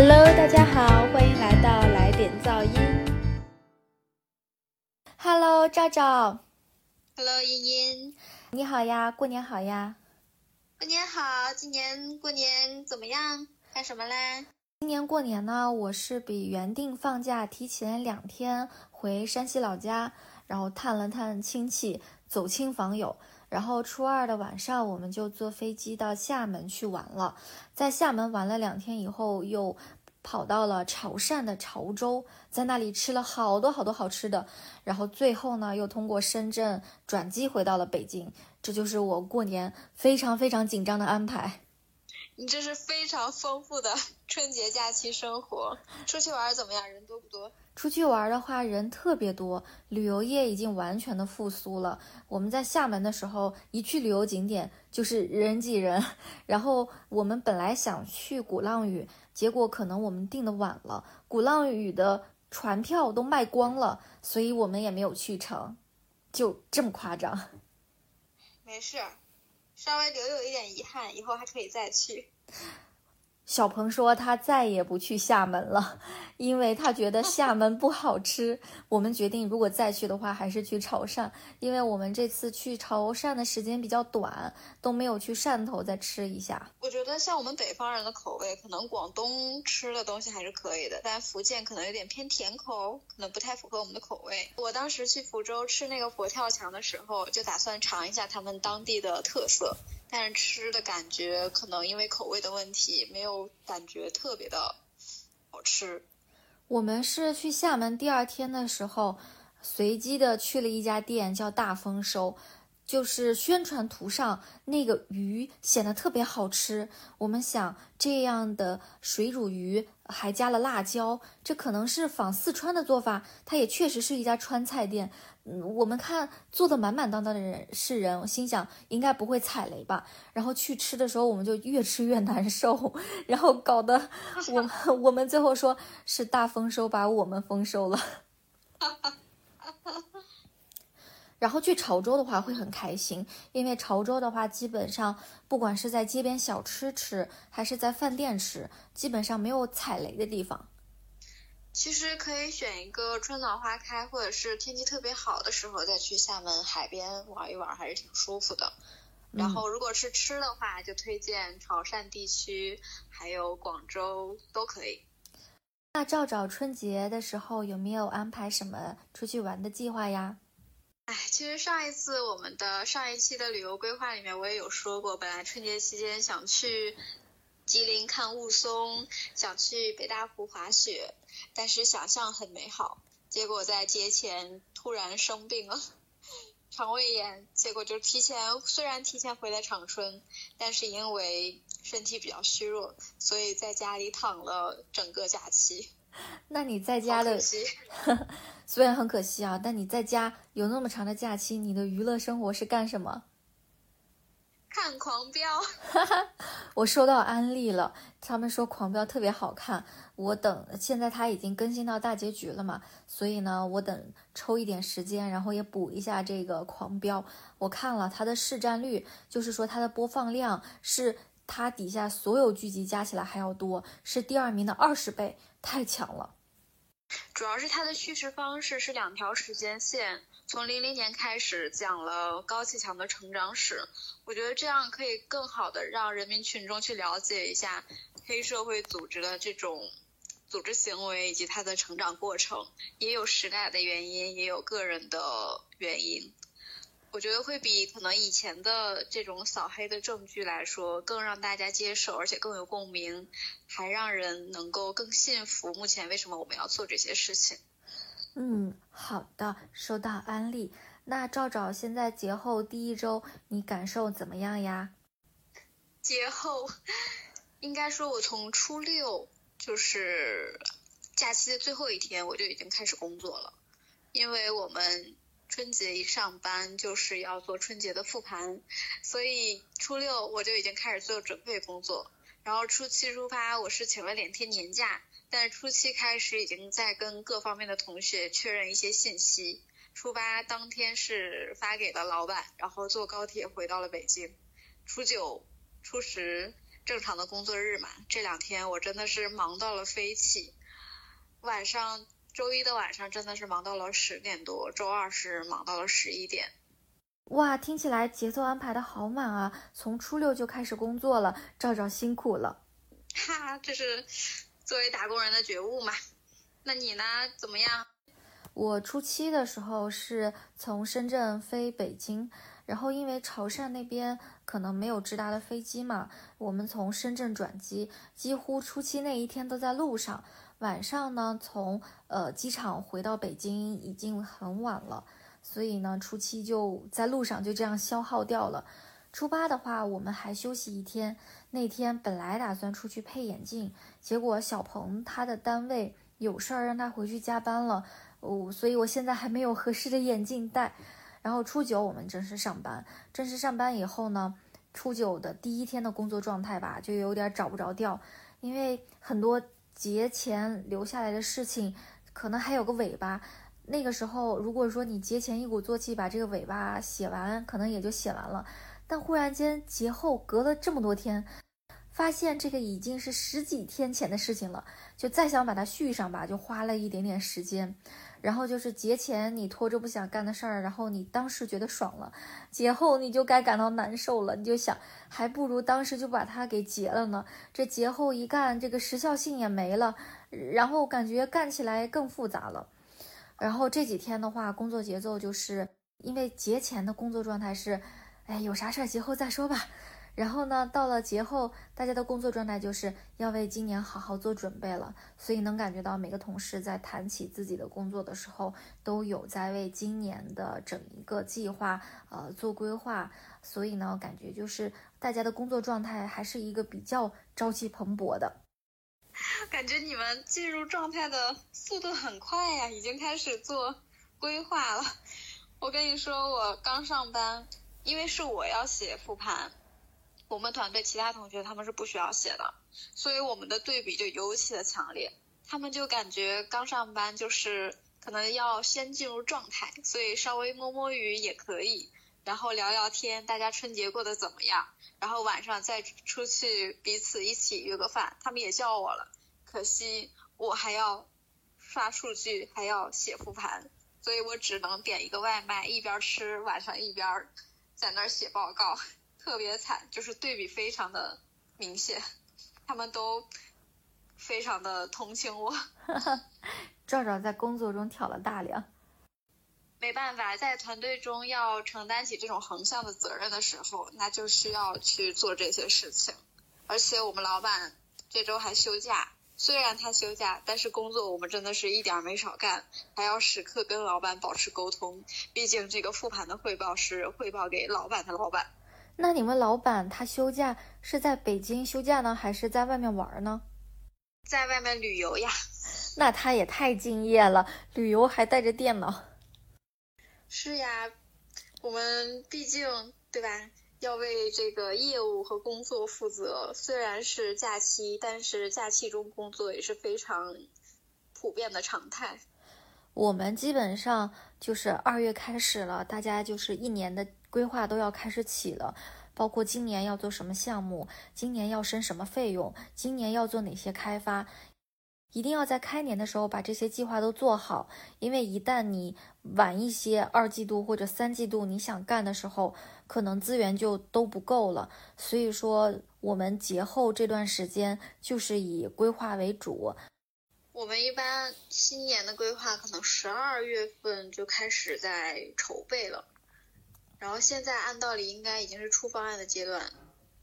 Hello，大家好，欢迎来到来点噪音。Hello，赵赵。Hello，茵茵。你好呀，过年好呀。过年好，今年过年怎么样？干什么嘞？今年过年呢，我是比原定放假提前两天回山西老家，然后探了探亲戚，走亲访友。然后初二的晚上，我们就坐飞机到厦门去玩了。在厦门玩了两天以后，又跑到了潮汕的潮州，在那里吃了好多好多好吃的。然后最后呢，又通过深圳转机回到了北京。这就是我过年非常非常紧张的安排。你这是非常丰富的春节假期生活。出去玩怎么样？人多不多？出去玩的话，人特别多，旅游业已经完全的复苏了。我们在厦门的时候，一去旅游景点就是人挤人。然后我们本来想去鼓浪屿，结果可能我们订的晚了，鼓浪屿的船票都卖光了，所以我们也没有去成，就这么夸张。没事。稍微留有一点遗憾，以后还可以再去。小鹏说他再也不去厦门了，因为他觉得厦门不好吃。我们决定，如果再去的话，还是去潮汕，因为我们这次去潮汕的时间比较短，都没有去汕头再吃一下。我觉得像我们北方人的口味，可能广东吃的东西还是可以的，但福建可能有点偏甜口，可能不太符合我们的口味。我当时去福州吃那个佛跳墙的时候，就打算尝一下他们当地的特色。但是吃的感觉可能因为口味的问题，没有感觉特别的好吃。我们是去厦门第二天的时候，随机的去了一家店，叫大丰收。就是宣传图上那个鱼显得特别好吃，我们想这样的水煮鱼还加了辣椒，这可能是仿四川的做法。它也确实是一家川菜店，嗯，我们看做的满满当当的人是人，我心想应该不会踩雷吧。然后去吃的时候，我们就越吃越难受，然后搞得我们 我们最后说是大丰收把我们丰收了。然后去潮州的话会很开心，因为潮州的话基本上不管是在街边小吃吃，还是在饭店吃，基本上没有踩雷的地方。其实可以选一个春暖花开或者是天气特别好的时候再去厦门海边玩一玩，还是挺舒服的。然后如果是吃的话，就推荐潮汕地区，还有广州都可以。那赵赵春节的时候有没有安排什么出去玩的计划呀？哎，其实上一次我们的上一期的旅游规划里面，我也有说过，本来春节期间想去吉林看雾凇，想去北大湖滑雪，但是想象很美好，结果在节前突然生病了，肠胃炎，结果就提前，虽然提前回来长春，但是因为身体比较虚弱，所以在家里躺了整个假期。那你在家的，虽然很可惜啊，但你在家有那么长的假期，你的娱乐生活是干什么？看《狂飙》。我收到安利了，他们说《狂飙》特别好看。我等现在它已经更新到大结局了嘛，所以呢，我等抽一点时间，然后也补一下这个《狂飙》。我看了它的市占率，就是说它的播放量是它底下所有剧集加起来还要多，是第二名的二十倍。太强了，主要是它的叙事方式是两条时间线，从零零年开始讲了高启强的成长史，我觉得这样可以更好的让人民群众去了解一下黑社会组织的这种组织行为以及他的成长过程，也有时代的原因，也有个人的原因。我觉得会比可能以前的这种扫黑的证据来说更让大家接受，而且更有共鸣，还让人能够更信服。目前为什么我们要做这些事情？嗯，好的，收到安利。那赵赵现在节后第一周，你感受怎么样呀？节后，应该说我从初六就是假期的最后一天，我就已经开始工作了，因为我们。春节一上班就是要做春节的复盘，所以初六我就已经开始做准备工作。然后初七初八，我是请了两天年假，但初七开始已经在跟各方面的同学确认一些信息。初八当天是发给了老板，然后坐高铁回到了北京。初九、初十正常的工作日嘛，这两天我真的是忙到了飞起。晚上周一的晚上真的是忙到了十点多，周二是忙到了十一点。哇，听起来节奏安排的好满啊！从初六就开始工作了，赵赵辛苦了。哈，这是作为打工人的觉悟嘛？那你呢？怎么样？我初七的时候是从深圳飞北京。然后因为潮汕那边可能没有直达的飞机嘛，我们从深圳转机，几乎初七那一天都在路上。晚上呢，从呃机场回到北京已经很晚了，所以呢，初七就在路上就这样消耗掉了。初八的话，我们还休息一天。那天本来打算出去配眼镜，结果小鹏他的单位有事儿让他回去加班了，哦，所以我现在还没有合适的眼镜戴。然后初九我们正式上班，正式上班以后呢，初九的第一天的工作状态吧，就有点找不着调，因为很多节前留下来的事情，可能还有个尾巴。那个时候，如果说你节前一鼓作气把这个尾巴写完，可能也就写完了。但忽然间节后隔了这么多天，发现这个已经是十几天前的事情了，就再想把它续上吧，就花了一点点时间。然后就是节前你拖着不想干的事儿，然后你当时觉得爽了，节后你就该感到难受了。你就想，还不如当时就把它给结了呢。这节后一干，这个时效性也没了，然后感觉干起来更复杂了。然后这几天的话，工作节奏就是因为节前的工作状态是，哎，有啥事儿节后再说吧。然后呢，到了节后，大家的工作状态就是要为今年好好做准备了，所以能感觉到每个同事在谈起自己的工作的时候，都有在为今年的整一个计划呃做规划，所以呢，感觉就是大家的工作状态还是一个比较朝气蓬勃的。感觉你们进入状态的速度很快呀，已经开始做规划了。我跟你说，我刚上班，因为是我要写复盘。我们团队其他同学他们是不需要写的，所以我们的对比就尤其的强烈。他们就感觉刚上班就是可能要先进入状态，所以稍微摸摸鱼也可以，然后聊聊天，大家春节过得怎么样？然后晚上再出去彼此一起约个饭。他们也叫我了，可惜我还要刷数据，还要写复盘，所以我只能点一个外卖，一边吃晚上一边在那儿写报告。特别惨，就是对比非常的明显，他们都非常的同情我。赵赵在工作中挑了大梁，没办法，在团队中要承担起这种横向的责任的时候，那就需要去做这些事情。而且我们老板这周还休假，虽然他休假，但是工作我们真的是一点没少干，还要时刻跟老板保持沟通。毕竟这个复盘的汇报是汇报给老板的老板。那你们老板他休假是在北京休假呢，还是在外面玩呢？在外面旅游呀。那他也太敬业了，旅游还带着电脑。是呀，我们毕竟对吧，要为这个业务和工作负责。虽然是假期，但是假期中工作也是非常普遍的常态。我们基本上就是二月开始了，大家就是一年的。规划都要开始起了，包括今年要做什么项目，今年要升什么费用，今年要做哪些开发，一定要在开年的时候把这些计划都做好。因为一旦你晚一些，二季度或者三季度你想干的时候，可能资源就都不够了。所以说，我们节后这段时间就是以规划为主。我们一般新年的规划可能十二月份就开始在筹备了。然后现在按道理应该已经是出方案的阶段，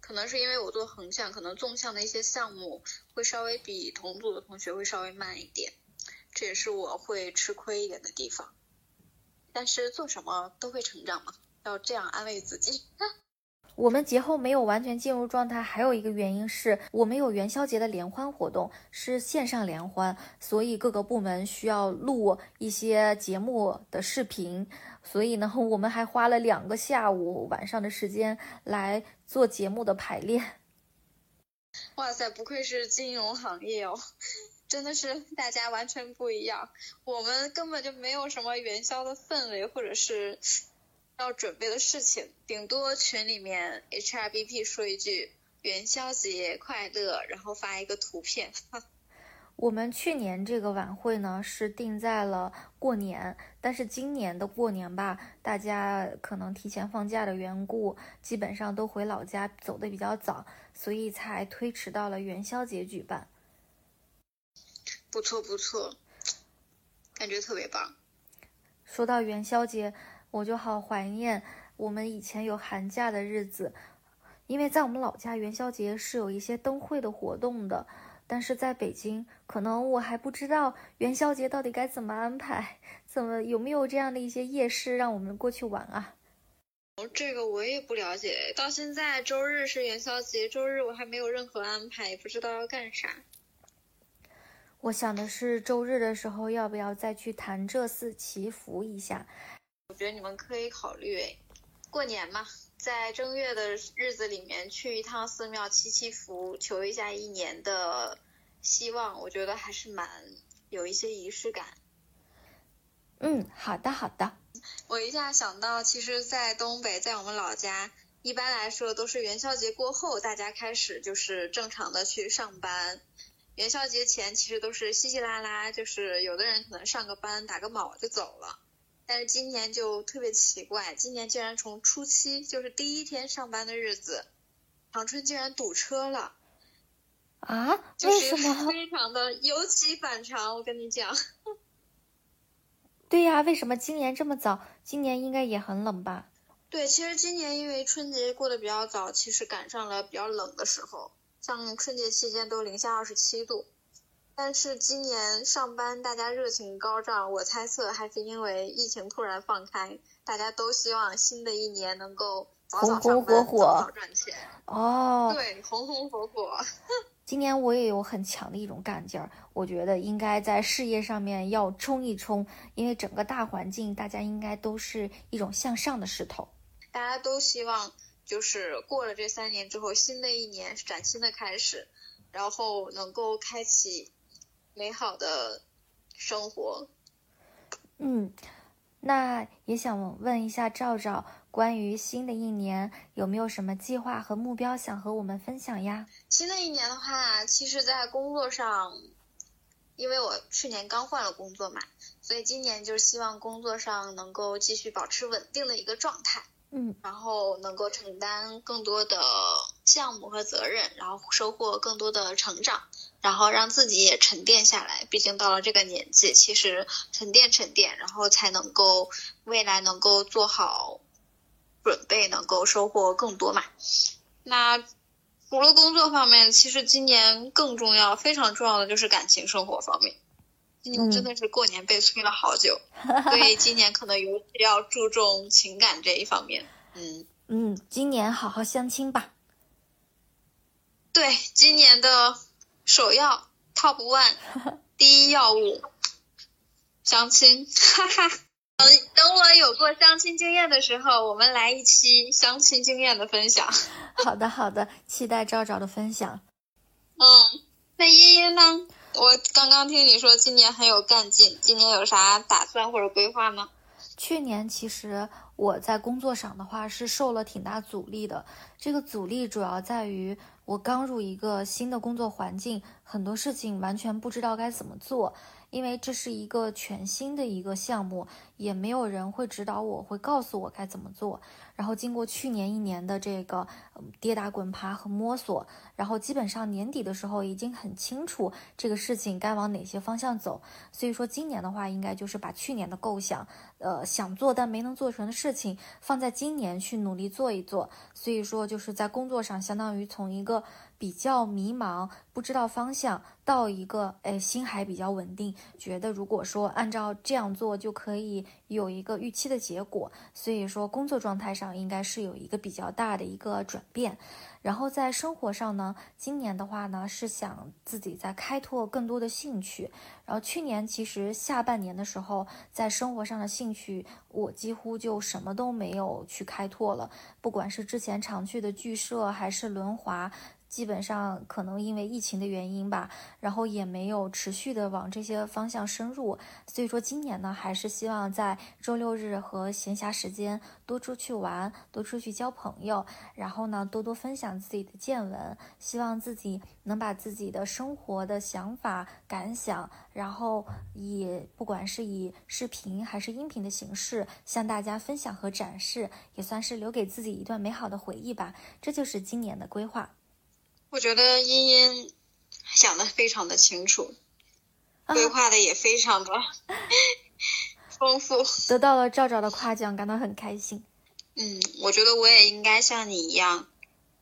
可能是因为我做横向，可能纵向的一些项目会稍微比同组的同学会稍微慢一点，这也是我会吃亏一点的地方。但是做什么都会成长嘛，要这样安慰自己。我们节后没有完全进入状态，还有一个原因是我们有元宵节的联欢活动，是线上联欢，所以各个部门需要录一些节目的视频，所以呢，我们还花了两个下午晚上的时间来做节目的排练。哇塞，不愧是金融行业哦，真的是大家完全不一样，我们根本就没有什么元宵的氛围，或者是。要准备的事情，顶多群里面 HRBP 说一句元宵节快乐，然后发一个图片。我们去年这个晚会呢是定在了过年，但是今年的过年吧，大家可能提前放假的缘故，基本上都回老家走的比较早，所以才推迟到了元宵节举办。不错不错，感觉特别棒。说到元宵节，我就好怀念我们以前有寒假的日子，因为在我们老家元宵节是有一些灯会的活动的。但是在北京，可能我还不知道元宵节到底该怎么安排，怎么有没有这样的一些夜市让我们过去玩啊？哦，这个我也不了解。到现在周日是元宵节，周日我还没有任何安排，也不知道要干啥。我想的是周日的时候要不要再去潭柘寺祈福一下？我觉得你们可以考虑，过年嘛。在正月的日子里面去一趟寺庙祈祈福，求一下一年的希望，我觉得还是蛮有一些仪式感。嗯，好的好的。我一下想到，其实，在东北，在我们老家，一般来说都是元宵节过后，大家开始就是正常的去上班。元宵节前其实都是稀稀拉拉，就是有的人可能上个班打个卯就走了。但是今年就特别奇怪，今年竟然从初七，就是第一天上班的日子，长春竟然堵车了，啊？为什么？非常的尤其反常，我跟你讲。对呀，为什么今年这么早？今年应该也很冷吧？对，其实今年因为春节过得比较早，其实赶上了比较冷的时候，像春节期间都零下二十七度。但是今年上班大家热情高涨，我猜测还是因为疫情突然放开，大家都希望新的一年能够红红火火，早早赚钱。哦，对，红红火火。今年我也有很强的一种干劲儿，我觉得应该在事业上面要冲一冲，因为整个大环境大家应该都是一种向上的势头。大家都希望就是过了这三年之后，新的一年崭新的开始，然后能够开启。美好的生活，嗯，那也想问一下赵赵，关于新的一年有没有什么计划和目标想和我们分享呀？新的一年的话，其实，在工作上，因为我去年刚换了工作嘛，所以今年就是希望工作上能够继续保持稳定的一个状态，嗯，然后能够承担更多的项目和责任，然后收获更多的成长。然后让自己也沉淀下来，毕竟到了这个年纪，其实沉淀沉淀，然后才能够未来能够做好准备，能够收获更多嘛。那除了工作方面，其实今年更重要、非常重要的就是感情生活方面。今年真的是过年被催了好久，所以今年可能尤其要注重情感这一方面。嗯嗯，今年好好相亲吧。对，今年的。首要 top one 第一要务，相亲，哈哈。等等我有过相亲经验的时候，我们来一期相亲经验的分享。好的好的，期待赵赵的分享。嗯，那依依呢？我刚刚听你说今年很有干劲，今年有啥打算或者规划吗？去年其实我在工作上的话是受了挺大阻力的，这个阻力主要在于。我刚入一个新的工作环境，很多事情完全不知道该怎么做，因为这是一个全新的一个项目，也没有人会指导我，会告诉我该怎么做。然后经过去年一年的这个跌打滚爬和摸索，然后基本上年底的时候已经很清楚这个事情该往哪些方向走。所以说今年的话，应该就是把去年的构想，呃，想做但没能做成的事情，放在今年去努力做一做。所以说就是在工作上，相当于从一个。比较迷茫，不知道方向，到一个哎心还比较稳定，觉得如果说按照这样做就可以有一个预期的结果，所以说工作状态上应该是有一个比较大的一个转变。然后在生活上呢，今年的话呢是想自己在开拓更多的兴趣。然后去年其实下半年的时候，在生活上的兴趣我几乎就什么都没有去开拓了，不管是之前常去的剧社还是轮滑。基本上可能因为疫情的原因吧，然后也没有持续的往这些方向深入。所以说今年呢，还是希望在周六日和闲暇时间多出去玩，多出去交朋友，然后呢，多多分享自己的见闻，希望自己能把自己的生活的想法、感想，然后以不管是以视频还是音频的形式向大家分享和展示，也算是留给自己一段美好的回忆吧。这就是今年的规划。我觉得茵茵想的非常的清楚，规划的也非常的 丰富，得到了赵赵的夸奖，感到很开心。嗯，我觉得我也应该像你一样，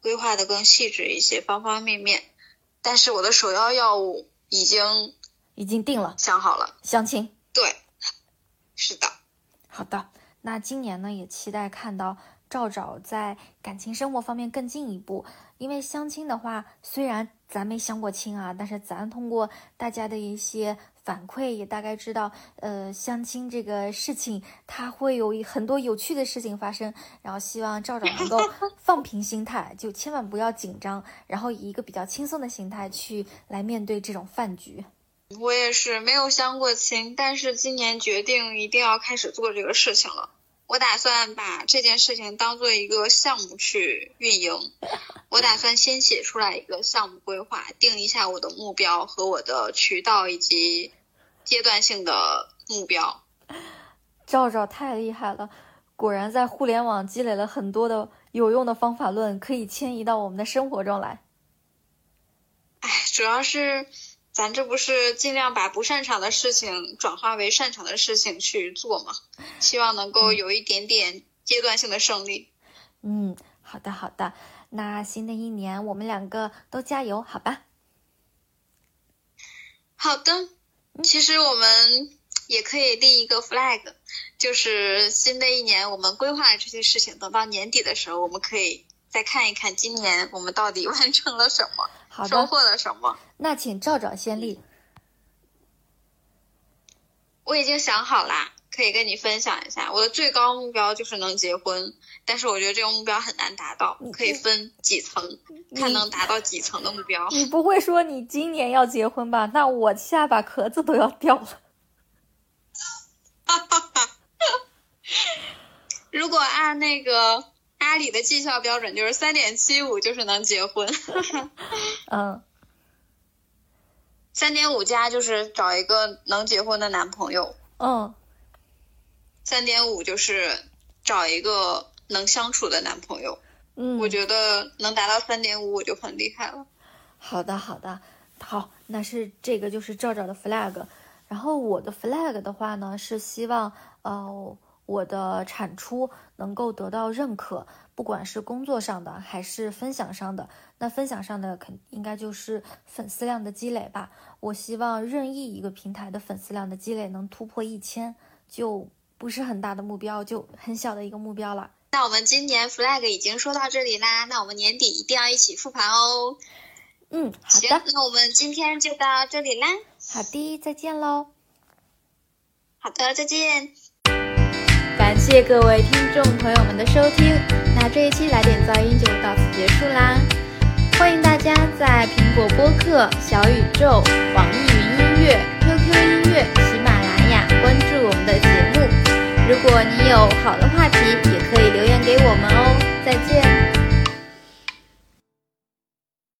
规划的更细致一些，方方面面。但是我的首要要务已经已经定了，想好了，相亲。对，是的。好的，那今年呢，也期待看到。赵赵在感情生活方面更进一步，因为相亲的话，虽然咱没相过亲啊，但是咱通过大家的一些反馈，也大概知道，呃，相亲这个事情，它会有很多有趣的事情发生。然后希望赵赵能够 放平心态，就千万不要紧张，然后以一个比较轻松的心态去来面对这种饭局。我也是没有相过亲，但是今年决定一定要开始做这个事情了。我打算把这件事情当做一个项目去运营。我打算先写出来一个项目规划，定一下我的目标和我的渠道以及阶段性的目标。赵赵太厉害了，果然在互联网积累了很多的有用的方法论，可以迁移到我们的生活中来。哎，主要是。咱这不是尽量把不擅长的事情转化为擅长的事情去做吗？希望能够有一点点阶段性的胜利。嗯，好的好的，那新的一年我们两个都加油，好吧？好的，其实我们也可以立一个 flag，就是新的一年我们规划的这些事情，等到年底的时候，我们可以再看一看今年我们到底 完成了什么。收获了什么？那请赵赵先例。我已经想好啦，可以跟你分享一下。我的最高目标就是能结婚，但是我觉得这个目标很难达到，可以分几层，看能达到几层的目标。你不会说你今年要结婚吧？那我下巴壳子都要掉了。哈哈哈！如果按那个。阿里的绩效标准就是三点七五，就是能结婚。嗯，三点五加就是找一个能结婚的男朋友。嗯，三点五就是找一个能相处的男朋友。嗯，我觉得能达到三点五我就很厉害了。好的，好的，好，那是这个就是赵赵的 flag，然后我的 flag 的话呢是希望呃。我的产出能够得到认可，不管是工作上的还是分享上的。那分享上的肯应该就是粉丝量的积累吧。我希望任意一个平台的粉丝量的积累能突破一千，就不是很大的目标，就很小的一个目标了。那我们今年 flag 已经说到这里啦，那我们年底一定要一起复盘哦。嗯，好的。那我们今天就到这里啦。好的，再见喽。好的，再见。感谢各位听众朋友们的收听。那这一期来电噪音就到此结束啦。欢迎大家在苹果播客小宇宙网易云音乐 qq 音乐喜马拉雅关注我们的节目。如果你有好的话题也可以留言给我们哦。再见。